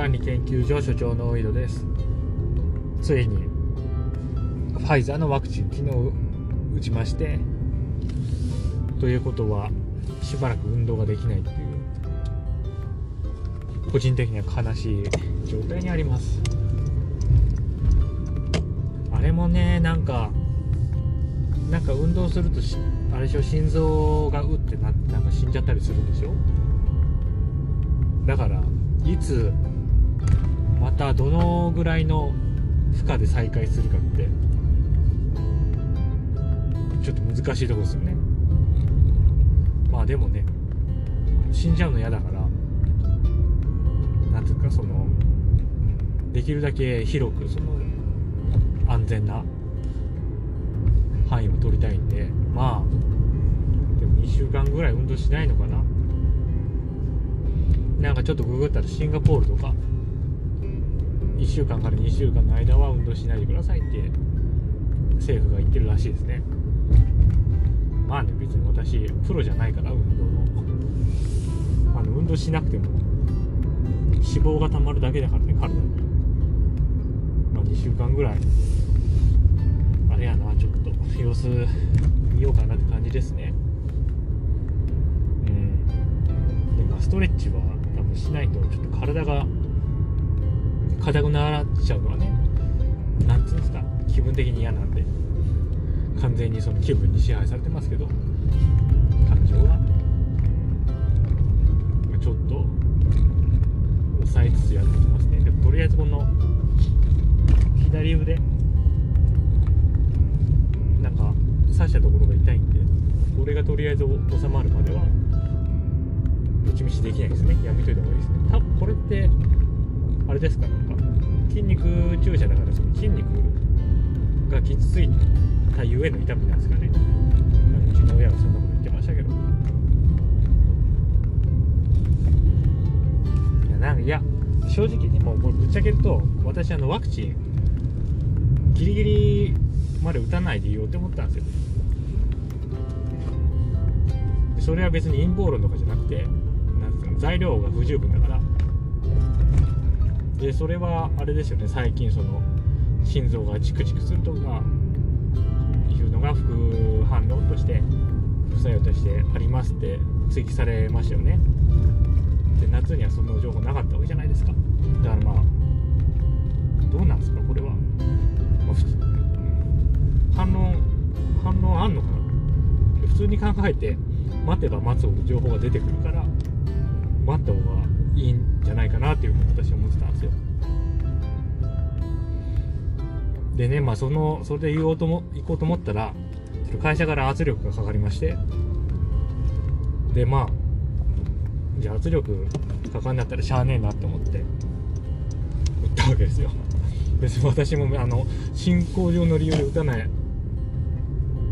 管理研究所所長の井戸です。ついにファイザーのワクチン昨日打ちましてということはしばらく運動ができないっていう個人的には悲しい状態にあります。あれもねなんかなんか運動するとしあれでしょ心臓がうってななんか死んじゃったりするんでしょ？だからいつまたどのぐらいの負荷で再開するかってちょっと難しいとこですよね。まあでもね死んじゃうの嫌だからなんていうかそのできるだけ広くその安全な範囲を取りたいんでまあでも2週間ぐらい運動しないのかな。なんかちょっとググったらシンガポールとか1週間から2週間の間は運動しないでくださいって政府が言ってるらしいですね。まあね別に私プロじゃないから運動のあの運動しなくても脂肪がたまるだけだからね体に。まあ2週間ぐらい。あれやなちょっと様子見ようかなって感じですね。うん。でまあストレッチは多分しないとちょっと体が硬くなっちゃうのはね。なんつうんですか。気分的に嫌なんで。完全にその気分に支配されてますけど。感情は。ちょっと抑えつつやってきますね。でもとりあえずこの左腕。なんか刺したところが痛いんでこれがとりあえず収まるまではどっちみちできないですね。やめといた方がいいですね。多分これってあれですかなんか筋肉注射だからその筋肉が傷ついたゆえの痛みなんですかね。うちの親はそんなこと言ってましたけど。いやなんかいや正直にもうぶっちゃけると私あのワクチンギリギリまで打たないでいいよって思ったんですよ。それは別に陰謀論とかじゃなくてなんですか材料が不十分だから。でそれはあれですよね。最近その心臓がチクチクするとかいうのが副反応として副作用としてありますって追記されましたよね。で夏にはその情報なかったわけじゃないですか。だからまあどうなんですかこれは、まあ、普通反論反論あんのかな。普通に考えて待てば待つほど情報が出てくるから待った方がいいんじゃないかなっていうふうに私は思ってたんですよ。でねまあそのそれで言おうとも行こうと思ったら会社から圧力がかかりまして。でまあじゃあ圧力かかんだったらしゃあねえなって思って打ったわけですよ。別に私もあの進行上の理由で打たない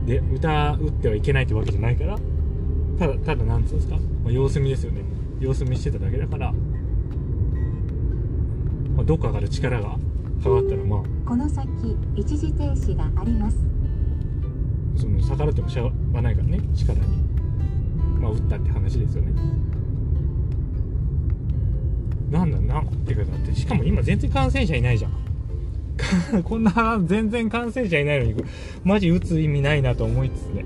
で歌打ってはいけないってわけじゃないからただただなんつうんですか、まあ、様子見ですよね。様子見してただけだから、まあ、どっかから力がかかったらまあこの先一時停止があります。その逆らってもしゃがないからね力にまあ打ったって話ですよね。なんだなってかだって。しかも今全然感染者いないじゃん。こんな全然感染者いないのにマジ打つ意味ないなと思いつつね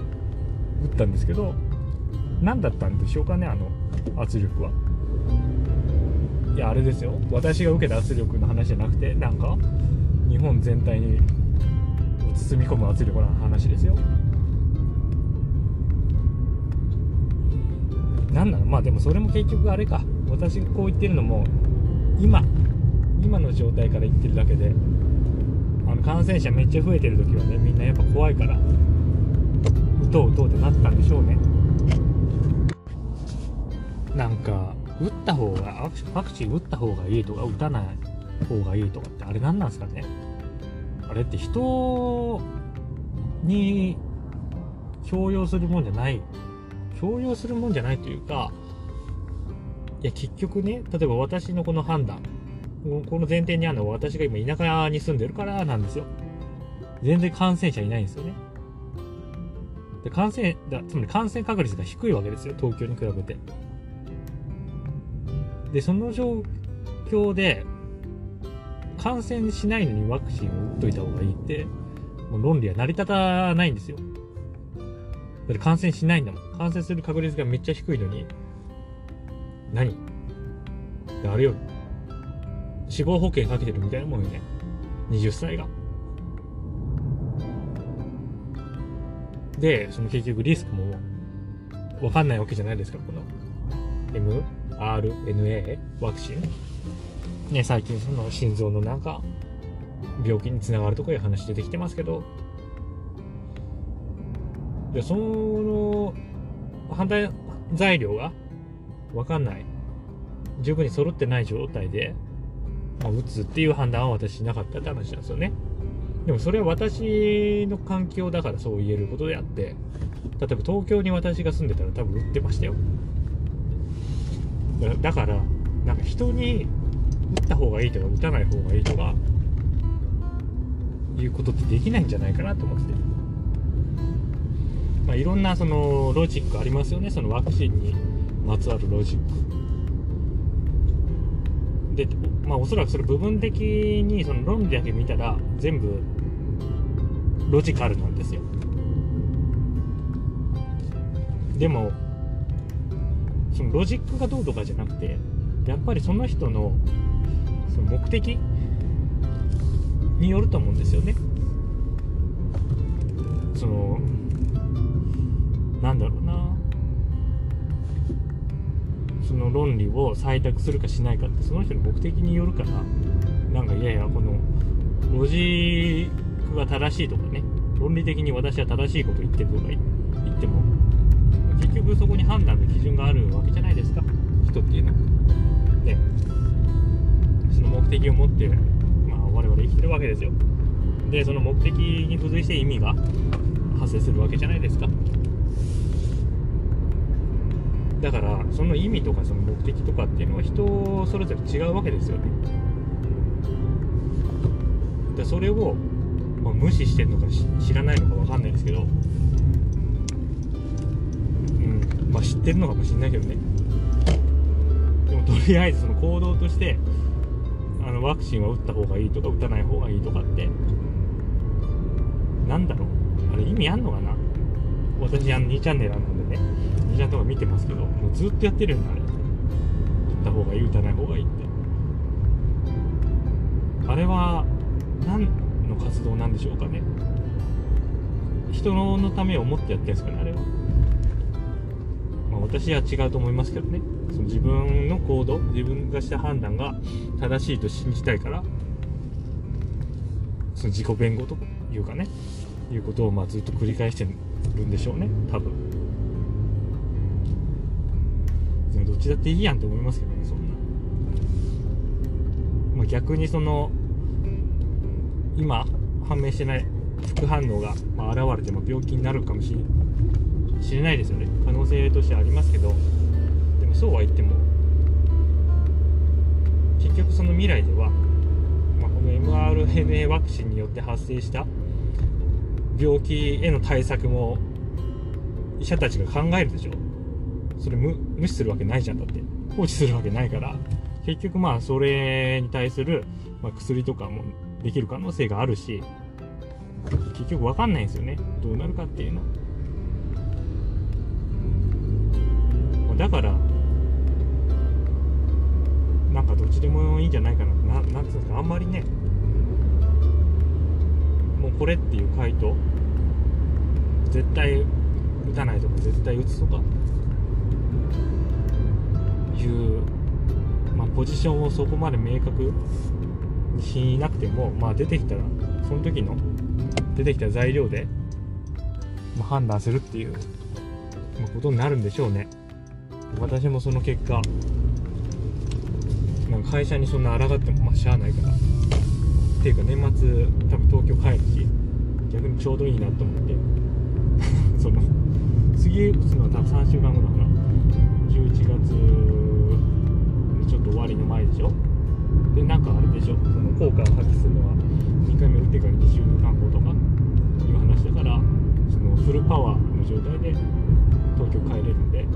打ったんですけど何だったんでしょうかねあの圧力は。いやあれですよ。私が受けた圧力の話じゃなくてなんか日本全体に包み込む圧力の話ですよ。なんなの？まあでもそれも結局あれか。私がこう言ってるのも今今の状態から言ってるだけであの感染者めっちゃ増えてる時はねみんなやっぱ怖いから打とう打とうってなったんでしょうね。なんか打った方がワクチン打った方がいいとか打たない方がいいとかってあれ何なんですかね？あれって人に強要するもんじゃない。強要するもんじゃないというかいや結局ね例えば私のこの判断この前提にあるのは私が今田舎に住んでるからなんですよ。全然感染者いないんですよね。で感染だつまり感染確率が低いわけですよ東京に比べて。でその状況で感染しないのにワクチンを打っといた方がいいってもう論理は成り立たないんですよ。だって感染しないんだもん。感染する確率がめっちゃ低いのに何？あれよ。死亡保険かけてるみたいなもんよね。20歳が。でその結局リスクも分かんないわけじゃないですかこの。M RNA ワクチン？ね最近その心臓のなんか病気につながるとかいう話出てきてますけど。でその反対材料が分かんない。十分に揃ってない状態で、まあ、打つっていう判断は私しなかったって話なんですよね。でもそれは私の環境だからそう言えることであって例えば東京に私が住んでたら多分打ってましたよ。だからなんか人に打った方がいいとか打たない方がいいとかいうことってできないんじゃないかなと思ってて、まあ、いろんなそのロジックありますよね。そのワクチンにまつわるロジック。で、まあ、おそらくそれ部分的にその論理だけ見たら全部ロジカルなんですよ。でもそのロジックがどうとかじゃなくてやっぱりその人のその目的によると思うんですよね。そのなんだろうな。その論理を採択するかしないかってその人の目的によるからなんかいやいやこのロジックが正しいとかね論理的に私は正しいこと言ってるとか言っても結局そこに判断の基準があるわけじゃないですか。人っていうのはね。その目的を持って、まあ、我々生きてるわけですよ。でその目的に付随して意味が発生するわけじゃないですか。だからその意味とかその目的とかっていうのは人それぞれ違うわけですよね。でそれを、まあ、無視してるのか知らないのか分かんないですけどまあ知ってるのかもしれないけどね。でもとりあえずその行動としてあのワクチンは打った方がいいとか打たない方がいいとかってなんだろう。あれ意味あんのかな。私あの2チャンネルあるのでね。2チャンとか見てますけどもうずっとやってるよねあれ。打った方がいい打たない方がいいって。あれは何の活動なんでしょうかね。人のためを思ってやってるんですかねあれは、私は違うと思いますけどね。その自分の行動自分がした判断が正しいと信じたいからその自己弁護というかねいうことをまあずっと繰り返してるんでしょうね多分。どっちだっていいやんって思いますけどねそんな、まあ、逆にその今判明してない副反応がまあ現れても病気になるかもしれない。知れないですよね。可能性としてはありますけど。でもそうは言っても結局その未来では、まあ、この mRNA ワクチンによって発生した病気への対策も医者たちが考えるでしょ。それ無無視するわけないじゃんだって。放置するわけないから。結局まあそれに対する、ま、薬とかもできる可能性があるし結局分かんないんですよね。どうなるかっていうの。だからなんかどっちでもいいんじゃないかな。ななんていうんですか。あんまりねもうこれっていう回答絶対打たないとか絶対打つとかいう、まあ、ポジションをそこまで明確にしなくても、まあ、出てきたらその時の出てきた材料で、まあ、判断するっていう、まあ、ことになるんでしょうね。私もその結果なんか会社にそんな抗ってもまあしゃあないから。っていうか年末多分東京帰るし逆にちょうどいいなと思って。その次打つのは多分3週間後だから11月のちょっと終わりの前でしょ。でなんかあれでしょ。その効果を発揮するのは2回目打ってから2週間後とかいう話だからそのフルパワーの状態で東京帰れるんで。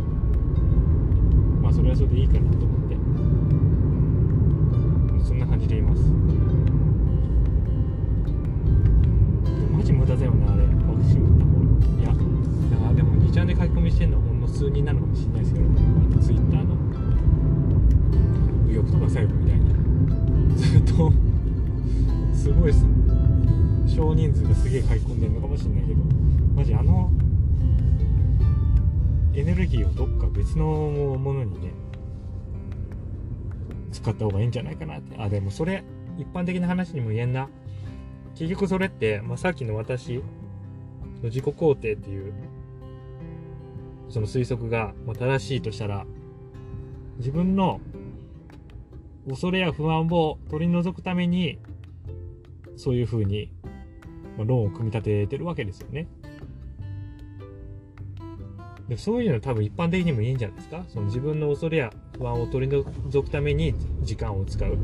それでいいかなと思って。そんな感じでいます。マジ無駄だよなあれ。ワクチン打った方いや。だかでも2ちゃんで書き込みしてんのほんの数人なのかもしれないですけどあのツイッターの。右翼とか左翼みたいに。ずっと。すごいす。少人数がすげえ書き込んでるのかもしれないけど。マジあのエネルギーをどっか別のものにね使った方がいいんじゃないかなって。あでもそれ一般的な話にも言えんな。結局それって、まあ、さっきの私の自己肯定っていうその推測がまあ正しいとしたら自分の恐れや不安を取り除くためにそういうふうに、まあ、論を組み立ててるわけですよね。でそういうの多分一般的にもいいんじゃないですか。その自分の恐れや不安を取り除くために時間を使う。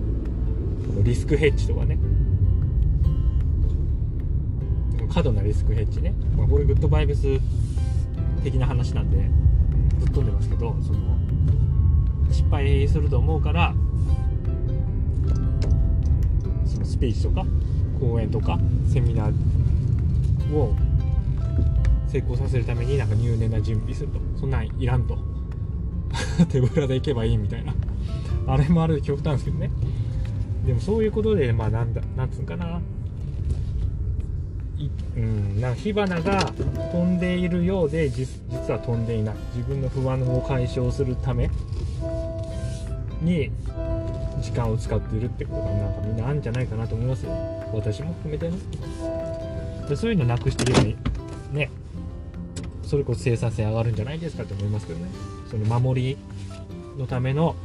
リスクヘッジとかね。過度なリスクヘッジね、まあ、これグッドバイブス的な話なんでぶっ飛んでますけどその失敗すると思うからそのスピーチとか講演とかセミナーを成功させるためになんか入念な準備すると。そんなんいらんと。手ぶらで行けばいいみたいな。あれもある極端ですけどね。でもそういうことでまあなんだなんつうんかな。いうんなんか火花が飛んでいるようで実は飛んでいない。自分の不安を解消するために時間を使っているってことがなんかみんなあるんじゃないかなと思いますよ。私も含めてね。でそういうのなくしていけばねそれこそ生産性上がるんじゃないですかと思いますけどね。その守りのための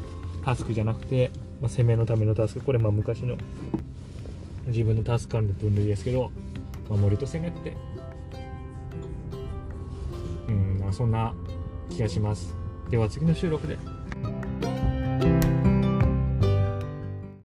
タスクじゃなくて、まあ、攻めのためのタスク。これまあ昔の自分のタスク管理の分類ですけど守りと攻めって。うんそんな気がします。では次の収録で。